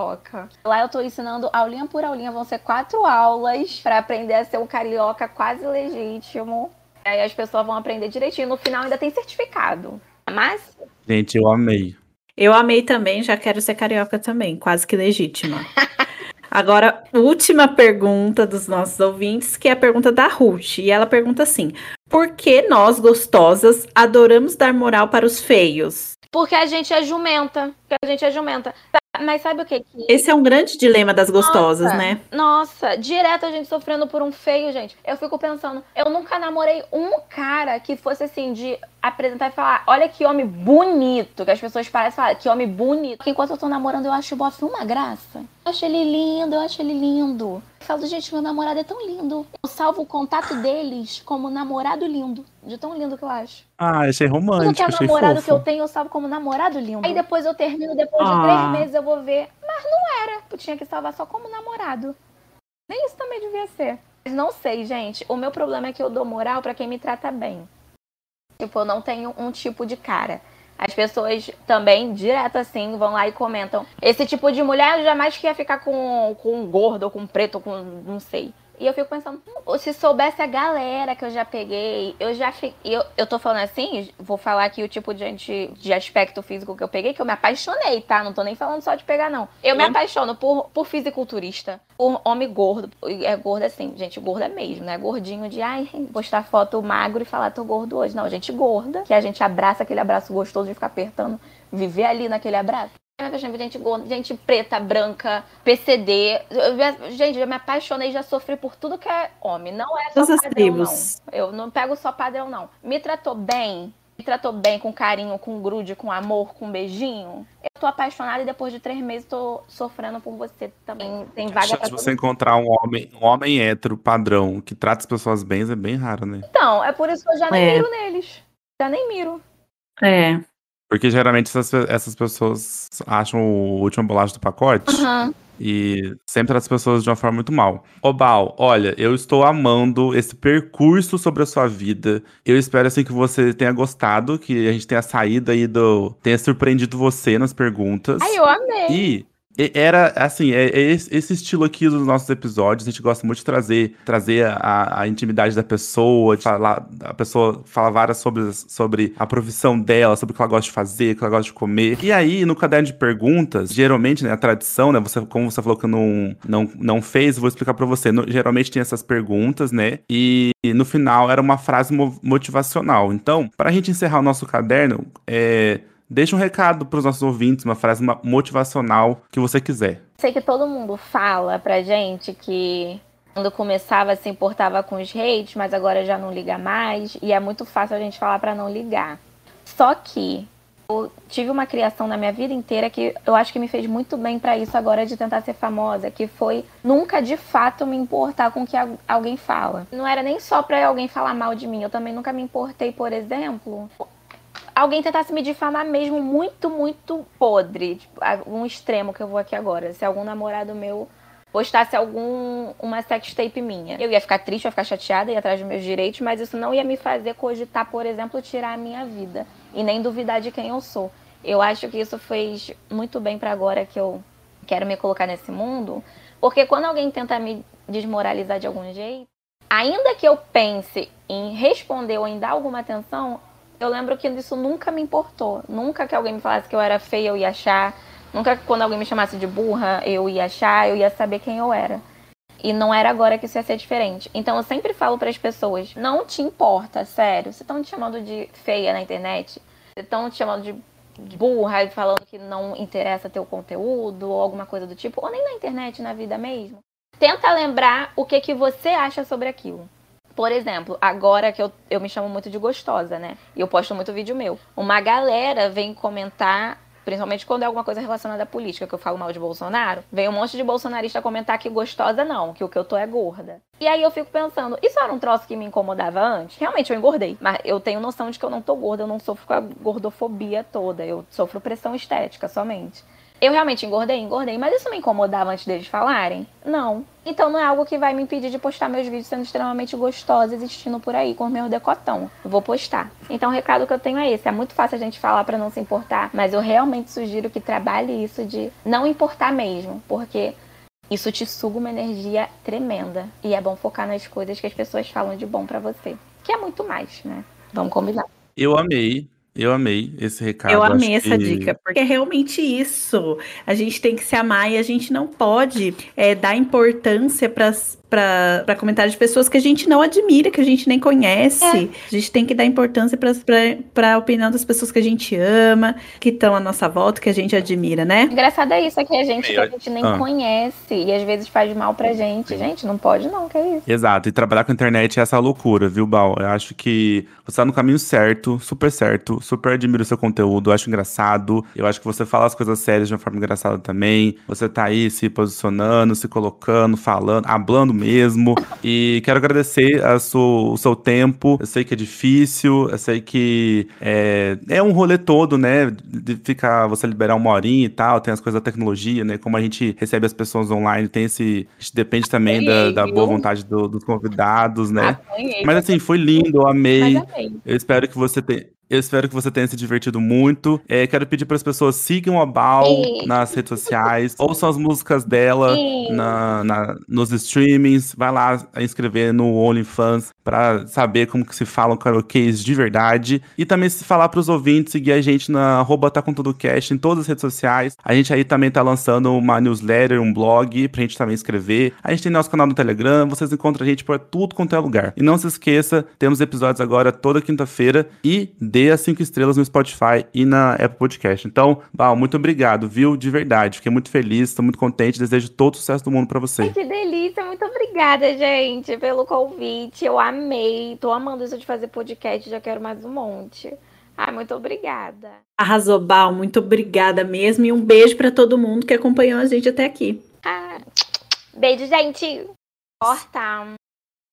Lá eu tô ensinando aulinha por aulinha, vão ser quatro aulas pra aprender a ser um carioca quase legítimo. Aí as pessoas vão aprender direitinho. No final ainda tem certificado. Mas Gente, eu amei. Eu amei também, já quero ser carioca também, quase que legítima. Agora, última pergunta dos nossos ouvintes, que é a pergunta da Ruth. E ela pergunta assim: Por que nós, gostosas, adoramos dar moral para os feios? porque a gente é jumenta. Porque a gente é jumenta. Mas sabe o que? que Esse é um grande dilema das gostosas, Nossa. né? Nossa, direto a gente sofrendo por um feio, gente. Eu fico pensando, eu nunca namorei um cara que fosse assim, de apresentar e falar, olha que homem bonito, que as pessoas parecem falar, que homem bonito. Enquanto eu tô namorando, eu acho o bofe uma graça. Eu acho ele lindo, eu acho ele lindo. Eu falo, gente, meu namorado é tão lindo. Eu salvo o contato deles como namorado lindo. De tão lindo que eu acho. Ah, achei Tudo romântico, que é achei namorado fofo. que eu tenho, eu salvo como namorado lindo. Aí depois eu termino, depois de Ah. três meses eu vou ver. Mas não era. Eu tinha que salvar só como namorado. Nem isso também devia ser. Mas não sei, gente. O meu problema é que eu dou moral pra quem me trata bem. Tipo, eu não tenho um tipo de cara. As pessoas também, direto assim, vão lá e comentam. Esse tipo de mulher eu jamais queria ficar com, com um gordo, ou com um preto, ou com. não sei. E eu fico pensando, se soubesse a galera que eu já peguei, eu já fiquei. Eu, eu tô falando assim, vou falar aqui o tipo de, de aspecto físico que eu peguei, que eu me apaixonei, tá? Não tô nem falando só de pegar, não. Eu me apaixono por, por fisiculturista, por homem gordo. É gordo assim, gente, gordo é mesmo, né? Gordinho de, ai, postar foto magro e falar tô gordo hoje. Não, gente gorda, que a gente abraça aquele abraço gostoso de ficar apertando, viver ali naquele abraço. Gente gorda, gente preta, branca, PCD. Eu, gente, eu me apaixonei, já sofri por tudo que é homem. Não é só padrão, tribos. não. Eu não pego só padrão, não. Me tratou bem, me tratou bem, com carinho, com grude, com amor, com beijinho. Eu tô apaixonada e depois de três meses tô sofrendo por você também. Tem vaga pra você encontrar um homem, um homem hétero padrão que trata as pessoas bem é bem raro, né? Então, é por isso que eu já nem é. miro neles. Já nem miro. É. Porque geralmente essas, essas pessoas acham o último bolacha do pacote. Uhum. E sempre as pessoas de uma forma muito mal. Obal, olha, eu estou amando esse percurso sobre a sua vida. Eu espero assim que você tenha gostado, que a gente tenha saído aí do. tenha surpreendido você nas perguntas. Ai, eu amei. E era, assim, é, é, esse estilo aqui dos nossos episódios, a gente gosta muito de trazer, trazer a, a intimidade da pessoa, de falar, a pessoa fala várias sobre, sobre a profissão dela, sobre o que ela gosta de fazer, o que ela gosta de comer. E aí, no caderno de perguntas, geralmente, né, a tradição, né, você, como você falou que não, não, não fez, vou explicar para você. No, geralmente tem essas perguntas, né, e, e no final era uma frase motivacional. Então, para a gente encerrar o nosso caderno, é Deixa um recado para os nossos ouvintes, uma frase motivacional que você quiser. Sei que todo mundo fala pra gente que quando começava se importava com os hates, mas agora já não liga mais, e é muito fácil a gente falar para não ligar. Só que eu tive uma criação na minha vida inteira que eu acho que me fez muito bem para isso agora de tentar ser famosa, que foi nunca de fato me importar com o que alguém fala. Não era nem só para alguém falar mal de mim, eu também nunca me importei, por exemplo, alguém tentasse me difamar mesmo muito, muito podre. Tipo, um extremo que eu vou aqui agora. Se algum namorado meu postasse algum uma sextape minha. Eu ia ficar triste, eu ia ficar chateada, ia atrás dos meus direitos, mas isso não ia me fazer cogitar, por exemplo, tirar a minha vida e nem duvidar de quem eu sou. Eu acho que isso fez muito bem para agora que eu quero me colocar nesse mundo, porque quando alguém tenta me desmoralizar de algum jeito, ainda que eu pense em responder ou em dar alguma atenção, eu lembro que isso nunca me importou. Nunca que alguém me falasse que eu era feia, eu ia achar. Nunca que quando alguém me chamasse de burra, eu ia achar, eu ia saber quem eu era. E não era agora que isso ia ser diferente. Então eu sempre falo para as pessoas: não te importa, sério. Se estão te chamando de feia na internet, se estão te chamando de, de burra e falando que não interessa teu conteúdo ou alguma coisa do tipo, ou nem na internet, na vida mesmo. Tenta lembrar o que, que você acha sobre aquilo. Por exemplo, agora que eu, eu me chamo muito de gostosa, né? E eu posto muito vídeo meu. Uma galera vem comentar principalmente quando é alguma coisa relacionada à política, que eu falo mal de Bolsonaro, vem um monte de bolsonarista comentar que gostosa não, que o que eu tô é gorda. E aí eu fico pensando, isso era um troço que me incomodava antes? Realmente eu engordei, mas eu tenho noção de que eu não tô gorda, eu não sofro com a gordofobia toda, eu sofro pressão estética somente. Eu realmente engordei, engordei, mas isso me incomodava antes deles falarem? Não. Então não é algo que vai me impedir de postar meus vídeos sendo extremamente gostosos, existindo por aí com o meu decotão. Vou postar. Então o recado que eu tenho é esse. É muito fácil a gente falar para não se importar, mas eu realmente sugiro que trabalhe isso de não importar mesmo, porque isso te suga uma energia tremenda. E é bom focar nas coisas que as pessoas falam de bom para você. Que é muito mais, né? Vamos combinar. Eu amei eu amei esse recado. Eu amei essa que... dica, porque é realmente isso. A gente tem que se amar e a gente não pode é, dar importância para para comentários de pessoas que a gente não admira, que a gente nem conhece. É. A gente tem que dar importância para a opinião das pessoas que a gente ama, que estão à nossa volta, que a gente admira, né? Engraçado é isso, é que a gente, que a gente nem ah. conhece e às vezes faz mal pra gente. Gente, não pode não, que é isso. Exato, e trabalhar com a internet é essa loucura, viu, Bal? Eu acho que você tá no caminho certo, super certo, super admiro o seu conteúdo, acho engraçado. Eu acho que você fala as coisas sérias de uma forma engraçada também. Você tá aí se posicionando, se colocando, falando, hablando mesmo. E quero agradecer a sua, o seu tempo. Eu sei que é difícil, eu sei que é, é um rolê todo, né? De ficar, você liberar uma horinha e tal, tem as coisas da tecnologia, né? Como a gente recebe as pessoas online, tem esse. A gente depende também da, da, boa vontade do, dos convidados, né? Mas assim, foi lindo, eu amei. Eu espero que você tenha. Eu espero que você tenha se divertido muito. É, quero pedir para as pessoas sigam a Bal nas redes sociais, ouçam as músicas dela na, na, nos streamings, vai lá inscrever no OnlyFans para saber como que se falam karaokês de verdade. E também se falar para os ouvintes seguir a gente na arroba tá com tudo cast em todas as redes sociais. A gente aí também tá lançando uma newsletter, um blog pra gente também escrever. A gente tem nosso canal no Telegram, vocês encontram a gente por tudo quanto é lugar. E não se esqueça, temos episódios agora toda quinta-feira e dê as cinco estrelas no Spotify e na Apple Podcast. Então, Bal, muito obrigado, viu? De verdade. Fiquei muito feliz, estou muito contente. Desejo todo o sucesso do mundo para você. Ai, que delícia, muito obrigada, gente, pelo convite. Eu amei, tô amando isso de fazer podcast, já quero mais um monte. Ai, muito obrigada. Arrasou, Bal, muito obrigada mesmo. E um beijo para todo mundo que acompanhou a gente até aqui. Ah, beijo, gente. Corta.